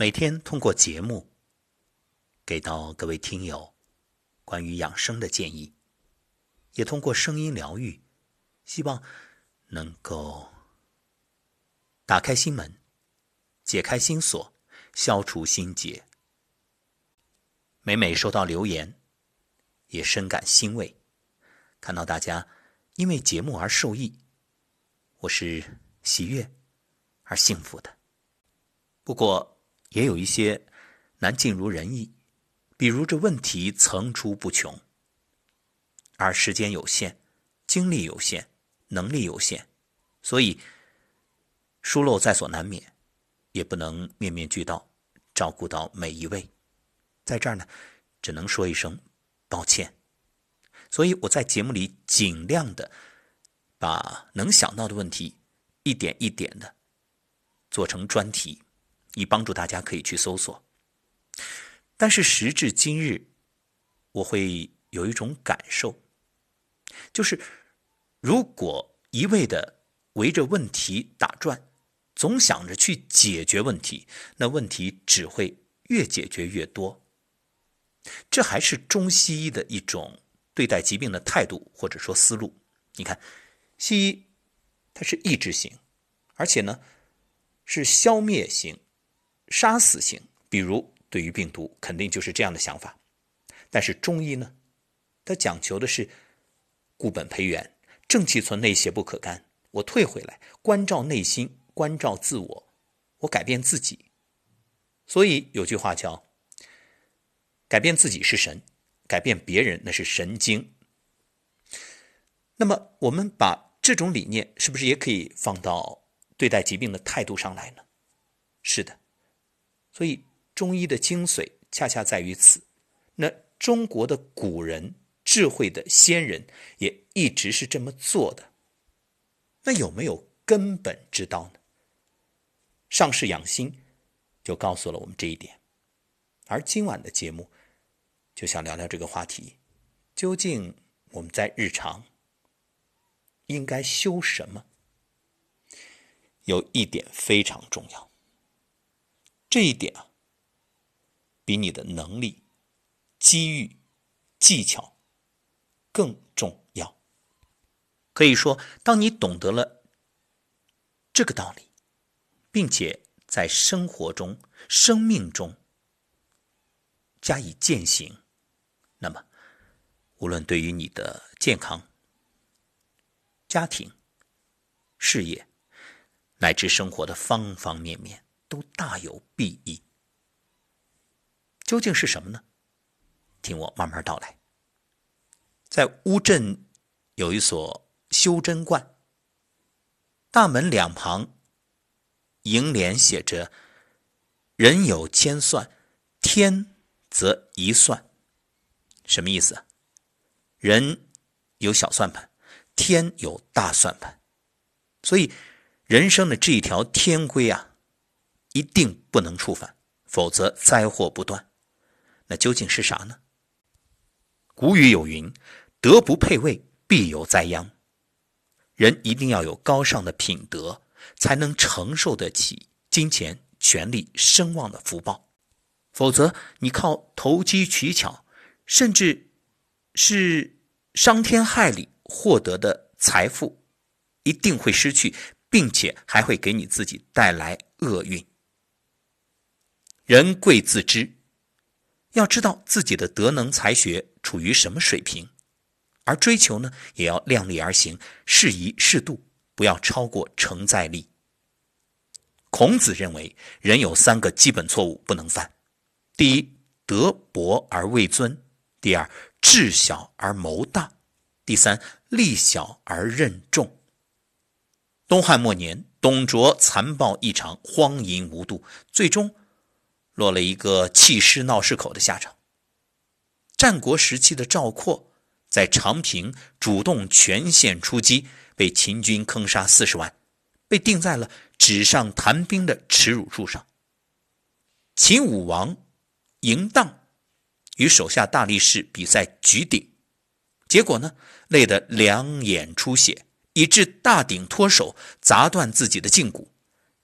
每天通过节目给到各位听友关于养生的建议，也通过声音疗愈，希望能够打开心门，解开心锁，消除心结。每每收到留言，也深感欣慰，看到大家因为节目而受益，我是喜悦而幸福的。不过，也有一些难尽如人意，比如这问题层出不穷，而时间有限，精力有限，能力有限，所以疏漏在所难免，也不能面面俱到，照顾到每一位。在这儿呢，只能说一声抱歉。所以我在节目里尽量的把能想到的问题一点一点的做成专题。以帮助大家可以去搜索，但是时至今日，我会有一种感受，就是如果一味的围着问题打转，总想着去解决问题，那问题只会越解决越多。这还是中西医的一种对待疾病的态度或者说思路。你看，西医它是抑制型，而且呢是消灭型。杀死性，比如对于病毒，肯定就是这样的想法。但是中医呢，它讲求的是固本培元，正气存内，邪不可干。我退回来，关照内心，关照自我，我改变自己。所以有句话叫“改变自己是神，改变别人那是神经”。那么我们把这种理念，是不是也可以放到对待疾病的态度上来呢？是的。所以，中医的精髓恰恰在于此。那中国的古人、智慧的先人也一直是这么做的。那有没有根本之道呢？上士养心就告诉了我们这一点。而今晚的节目就想聊聊这个话题：究竟我们在日常应该修什么？有一点非常重要。这一点啊，比你的能力、机遇、技巧更重要。可以说，当你懂得了这个道理，并且在生活中、生命中加以践行，那么，无论对于你的健康、家庭、事业，乃至生活的方方面面。都大有裨益。究竟是什么呢？听我慢慢道来。在乌镇有一所修真观，大门两旁楹联写着：“人有千算，天则一算。”什么意思？人有小算盘，天有大算盘。所以，人生的这一条天规啊。一定不能触犯，否则灾祸不断。那究竟是啥呢？古语有云：“德不配位，必有灾殃。”人一定要有高尚的品德，才能承受得起金钱、权力、声望的福报。否则，你靠投机取巧，甚至是伤天害理获得的财富，一定会失去，并且还会给你自己带来厄运。人贵自知，要知道自己的德能才学处于什么水平，而追求呢，也要量力而行，适宜适度，不要超过承载力。孔子认为，人有三个基本错误不能犯：第一，德薄而位尊；第二，智小而谋大；第三，力小而任重。东汉末年，董卓残暴异常，荒淫无度，最终。落了一个弃尸闹市口的下场。战国时期的赵括在长平主动全线出击，被秦军坑杀四十万，被钉在了纸上谈兵的耻辱柱上。秦武王嬴荡与手下大力士比赛举鼎，结果呢，累得两眼出血，以致大鼎脱手，砸断自己的胫骨。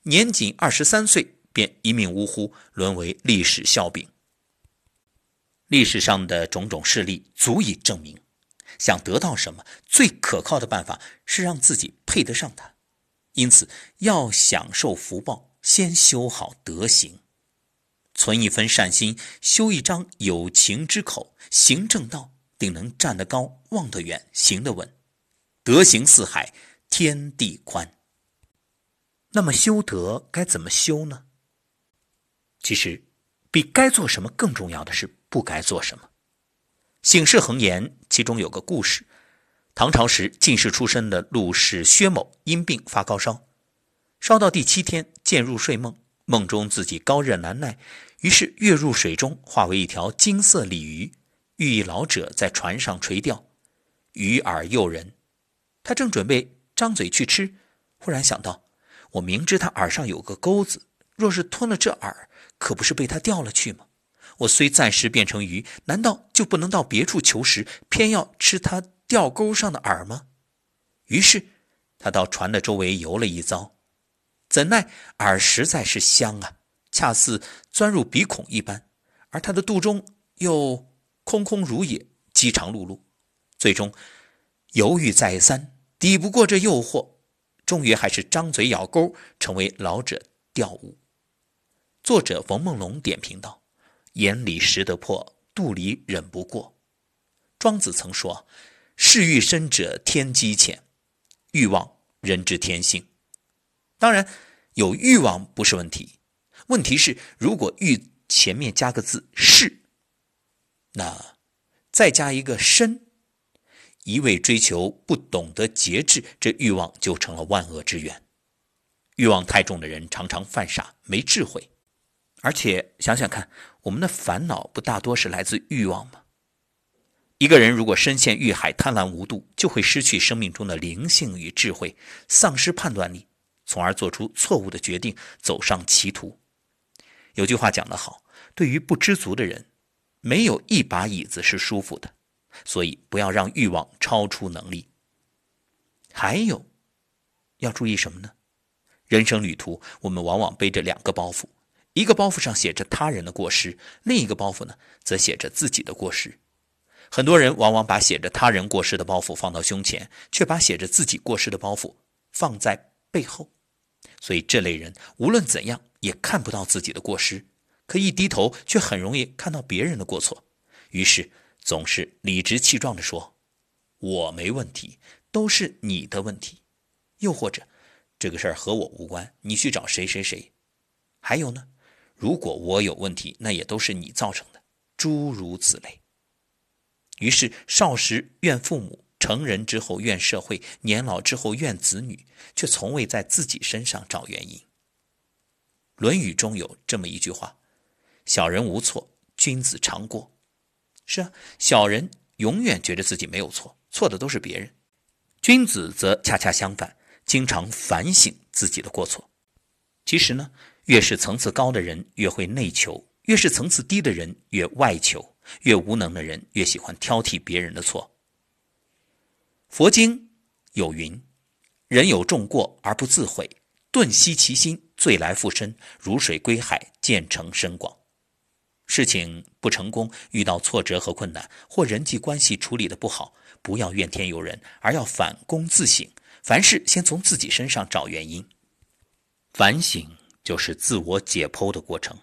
年仅二十三岁。便一命呜呼，沦为历史笑柄。历史上的种种事例足以证明，想得到什么，最可靠的办法是让自己配得上它。因此，要享受福报，先修好德行，存一分善心，修一张有情之口，行正道，定能站得高，望得远，行得稳，德行四海，天地宽。那么修德该怎么修呢？其实，比该做什么更重要的是不该做什么。醒世恒言其中有个故事。唐朝时，进士出身的陆氏薛某因病发高烧，烧到第七天，渐入睡梦，梦中自己高热难耐，于是跃入水中，化为一条金色鲤鱼，寓意老者在船上垂钓，鱼饵诱人。他正准备张嘴去吃，忽然想到：我明知他饵上有个钩子，若是吞了这饵，可不是被他钓了去吗？我虽暂时变成鱼，难道就不能到别处求食，偏要吃他？钓钩上的饵吗？于是他到船的周围游了一遭，怎奈饵实在是香啊，恰似钻入鼻孔一般，而他的肚中又空空如也，饥肠辘辘。最终犹豫再三，抵不过这诱惑，终于还是张嘴咬钩，成为老者钓物。作者冯梦龙点评道：“眼里识得破，肚里忍不过。”庄子曾说。嗜欲深者天机浅，欲望人之天性。当然，有欲望不是问题，问题是如果欲前面加个字“是”，那再加一个“深”，一味追求不懂得节制，这欲望就成了万恶之源。欲望太重的人常常犯傻，没智慧。而且想想看，我们的烦恼不大多是来自欲望吗？一个人如果深陷欲海，贪婪无度，就会失去生命中的灵性与智慧，丧失判断力，从而做出错误的决定，走上歧途。有句话讲得好：对于不知足的人，没有一把椅子是舒服的。所以，不要让欲望超出能力。还有，要注意什么呢？人生旅途，我们往往背着两个包袱，一个包袱上写着他人的过失，另一个包袱呢，则写着自己的过失。很多人往往把写着他人过失的包袱放到胸前，却把写着自己过失的包袱放在背后。所以这类人无论怎样也看不到自己的过失，可一低头却很容易看到别人的过错。于是总是理直气壮地说：“我没问题，都是你的问题。”又或者这个事儿和我无关，你去找谁谁谁。还有呢，如果我有问题，那也都是你造成的。诸如此类。于是，少时怨父母，成人之后怨社会，年老之后怨子女，却从未在自己身上找原因。《论语》中有这么一句话：“小人无错，君子常过。”是啊，小人永远觉得自己没有错，错的都是别人；君子则恰恰相反，经常反省自己的过错。其实呢，越是层次高的人，越会内求；越是层次低的人，越外求。越无能的人，越喜欢挑剔别人的错。佛经有云：“人有重过而不自悔，顿息其心，罪来复身，如水归海，渐成深广。”事情不成功，遇到挫折和困难，或人际关系处理的不好，不要怨天尤人，而要反躬自省。凡事先从自己身上找原因，反省就是自我解剖的过程。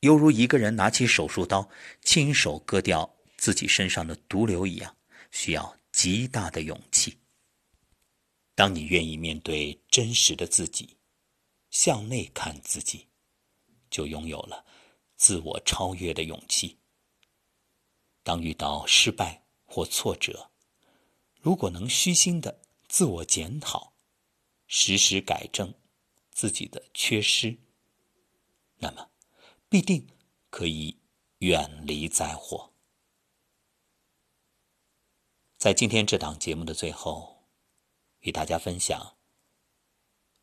犹如一个人拿起手术刀，亲手割掉自己身上的毒瘤一样，需要极大的勇气。当你愿意面对真实的自己，向内看自己，就拥有了自我超越的勇气。当遇到失败或挫折，如果能虚心的自我检讨，时时改正自己的缺失，那么。必定可以远离灾祸。在今天这档节目的最后，与大家分享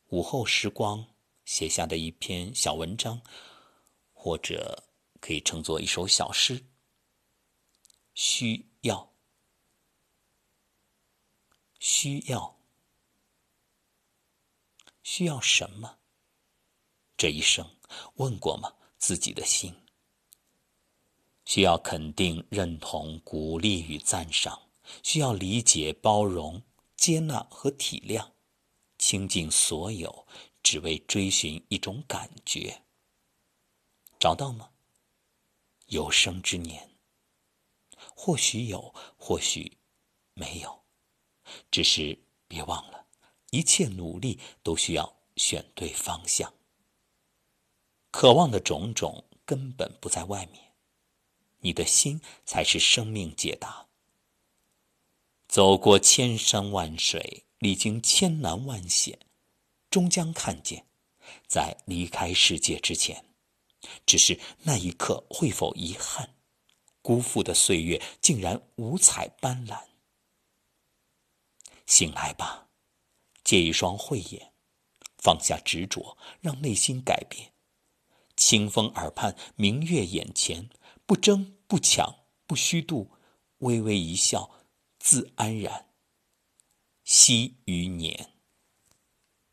午后时光写下的一篇小文章，或者可以称作一首小诗。需要，需要，需要什么？这一生。问过吗？自己的心需要肯定、认同、鼓励与赞赏，需要理解、包容、接纳和体谅，倾尽所有，只为追寻一种感觉。找到吗？有生之年，或许有，或许没有，只是别忘了，一切努力都需要选对方向。渴望的种种根本不在外面，你的心才是生命解答。走过千山万水，历经千难万险，终将看见，在离开世界之前，只是那一刻会否遗憾？辜负的岁月竟然五彩斑斓。醒来吧，借一双慧眼，放下执着，让内心改变。清风耳畔，明月眼前，不争不抢不虚度，微微一笑，自安然。惜余年。